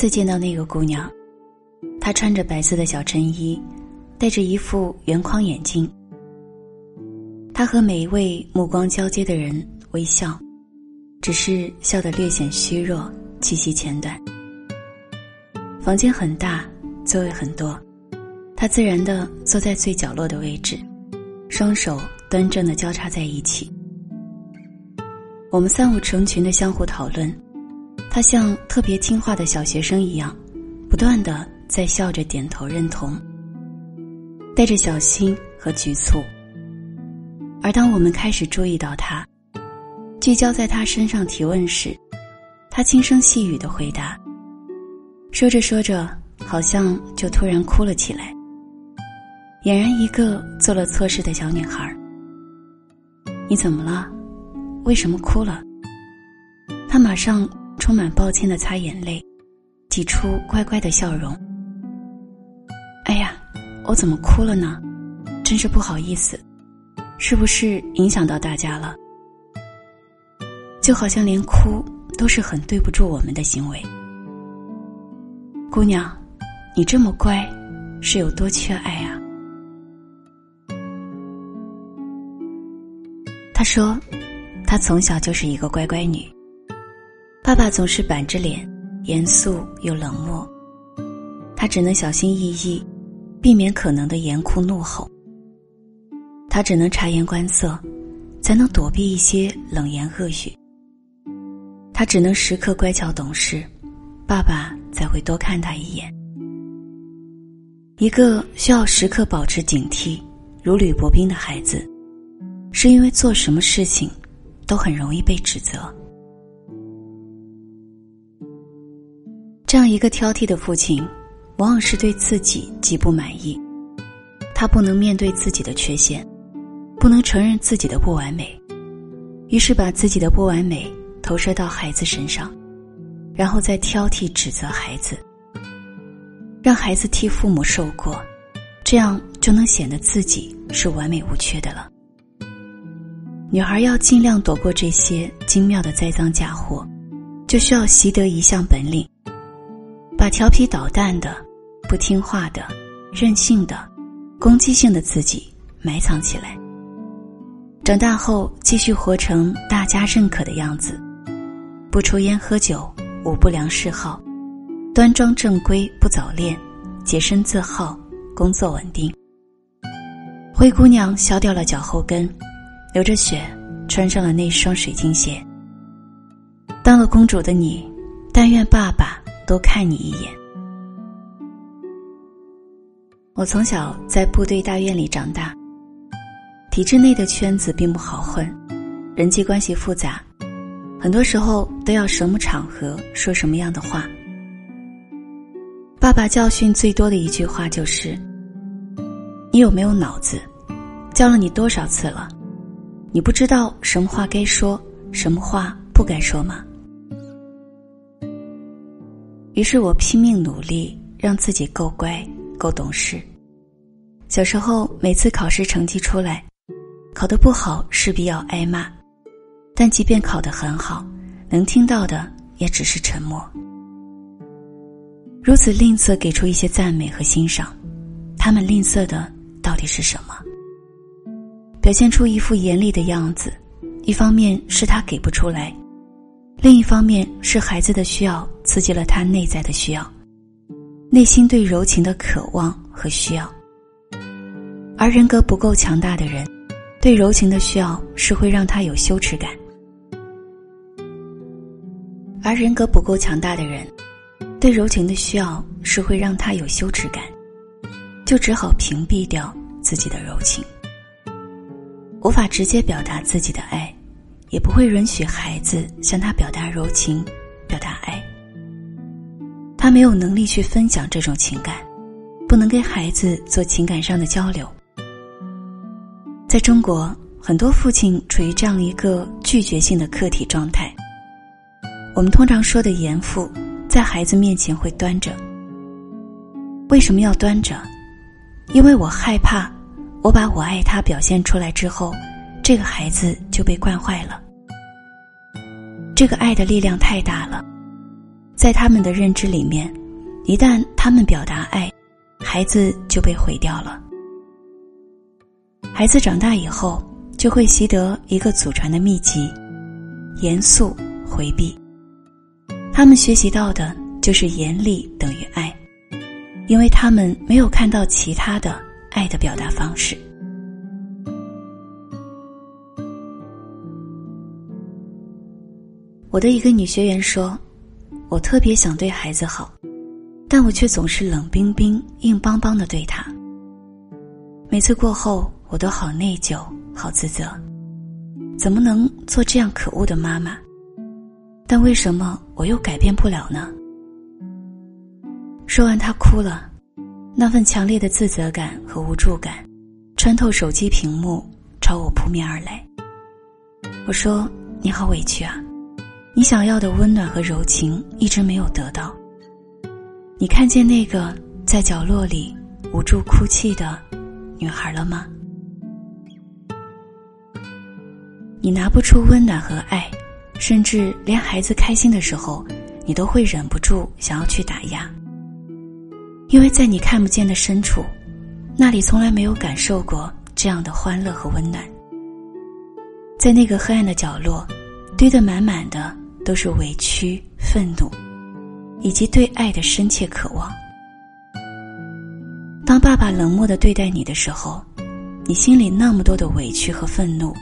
次见到那个姑娘，她穿着白色的小衬衣，戴着一副圆框眼镜。她和每一位目光交接的人微笑，只是笑得略显虚弱，气息浅短。房间很大，座位很多，她自然的坐在最角落的位置，双手端正的交叉在一起。我们三五成群的相互讨论，他像特别听话的小学生一样，不断的在笑着点头认同，带着小心和局促。而当我们开始注意到他，聚焦在他身上提问时，他轻声细语的回答，说着说着，好像就突然哭了起来，俨然一个做了错事的小女孩。你怎么了？为什么哭了？他马上充满抱歉的擦眼泪，挤出乖乖的笑容。哎呀，我怎么哭了呢？真是不好意思，是不是影响到大家了？就好像连哭都是很对不住我们的行为。姑娘，你这么乖，是有多缺爱啊？他说。她从小就是一个乖乖女，爸爸总是板着脸，严肃又冷漠，他只能小心翼翼，避免可能的严酷怒吼。他只能察言观色，才能躲避一些冷言恶语。他只能时刻乖巧懂事，爸爸才会多看他一眼。一个需要时刻保持警惕、如履薄冰的孩子，是因为做什么事情。都很容易被指责。这样一个挑剔的父亲，往往是对自己极不满意。他不能面对自己的缺陷，不能承认自己的不完美，于是把自己的不完美投射到孩子身上，然后再挑剔指责孩子，让孩子替父母受过，这样就能显得自己是完美无缺的了。女孩要尽量躲过这些精妙的栽赃嫁祸，就需要习得一项本领：把调皮捣蛋的、不听话的、任性的、攻击性的自己埋藏起来。长大后，继续活成大家认可的样子，不抽烟喝酒，无不良嗜好，端庄正规，不早恋，洁身自好，工作稳定。灰姑娘削掉了脚后跟。流着血，穿上了那双水晶鞋。当了公主的你，但愿爸爸多看你一眼。我从小在部队大院里长大，体制内的圈子并不好混，人际关系复杂，很多时候都要什么场合说什么样的话。爸爸教训最多的一句话就是：“你有没有脑子？教了你多少次了？”你不知道什么话该说，什么话不该说吗？于是我拼命努力，让自己够乖、够懂事。小时候，每次考试成绩出来，考得不好势必要挨骂，但即便考得很好，能听到的也只是沉默。如此吝啬给出一些赞美和欣赏，他们吝啬的到底是什么？表现出一副严厉的样子，一方面是他给不出来，另一方面是孩子的需要刺激了他内在的需要，内心对柔情的渴望和需要。而人格不够强大的人，对柔情的需要是会让他有羞耻感；而人格不够强大的人，对柔情的需要是会让他有羞耻感，就只好屏蔽掉自己的柔情。无法直接表达自己的爱，也不会允许孩子向他表达柔情、表达爱。他没有能力去分享这种情感，不能跟孩子做情感上的交流。在中国，很多父亲处于这样一个拒绝性的客体状态。我们通常说的严父，在孩子面前会端着。为什么要端着？因为我害怕。我把我爱他表现出来之后，这个孩子就被惯坏了。这个爱的力量太大了，在他们的认知里面，一旦他们表达爱，孩子就被毁掉了。孩子长大以后，就会习得一个祖传的秘籍：严肃回避。他们学习到的就是严厉等于爱，因为他们没有看到其他的爱的表达方式。我的一个女学员说：“我特别想对孩子好，但我却总是冷冰冰、硬邦邦的对他。每次过后。”我都好内疚，好自责，怎么能做这样可恶的妈妈？但为什么我又改变不了呢？说完，她哭了，那份强烈的自责感和无助感，穿透手机屏幕，朝我扑面而来。我说：“你好委屈啊，你想要的温暖和柔情一直没有得到。你看见那个在角落里无助哭泣的女孩了吗？”你拿不出温暖和爱，甚至连孩子开心的时候，你都会忍不住想要去打压。因为在你看不见的深处，那里从来没有感受过这样的欢乐和温暖。在那个黑暗的角落，堆得满满的都是委屈、愤怒，以及对爱的深切渴望。当爸爸冷漠的对待你的时候，你心里那么多的委屈和愤怒。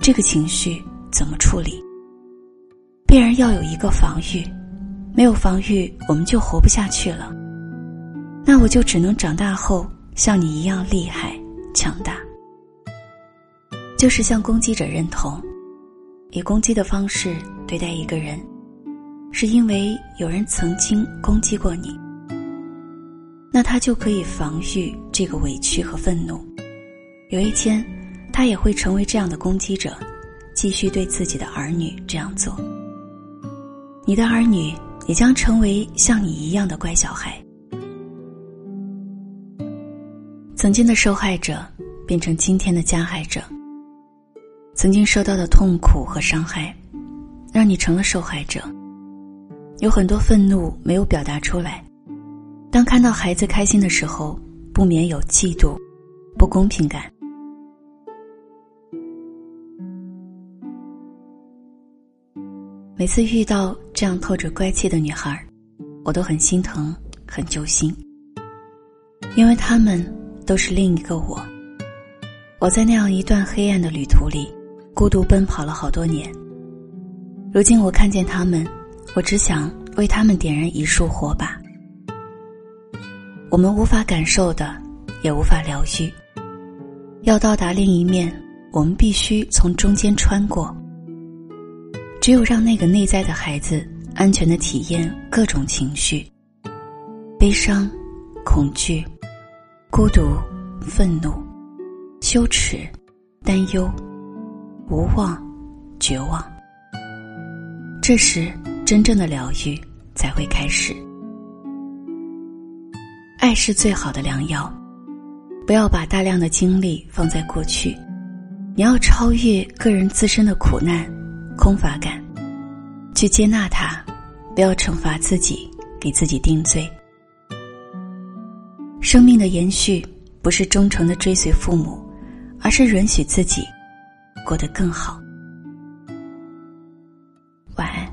这个情绪怎么处理？必然要有一个防御，没有防御，我们就活不下去了。那我就只能长大后像你一样厉害、强大，就是向攻击者认同，以攻击的方式对待一个人，是因为有人曾经攻击过你，那他就可以防御这个委屈和愤怒。有一天。他也会成为这样的攻击者，继续对自己的儿女这样做。你的儿女也将成为像你一样的乖小孩。曾经的受害者变成今天的加害者。曾经受到的痛苦和伤害，让你成了受害者。有很多愤怒没有表达出来，当看到孩子开心的时候，不免有嫉妒、不公平感。每次遇到这样透着乖气的女孩，我都很心疼，很揪心。因为她们都是另一个我。我在那样一段黑暗的旅途里，孤独奔跑了好多年。如今我看见他们，我只想为他们点燃一束火把。我们无法感受的，也无法疗愈。要到达另一面，我们必须从中间穿过。只有让那个内在的孩子安全的体验各种情绪：悲伤、恐惧、孤独、愤怒、羞耻、担忧、无望、绝望。这时，真正的疗愈才会开始。爱是最好的良药，不要把大量的精力放在过去，你要超越个人自身的苦难。空乏感，去接纳它，不要惩罚自己，给自己定罪。生命的延续不是忠诚的追随父母，而是允许自己过得更好。晚安。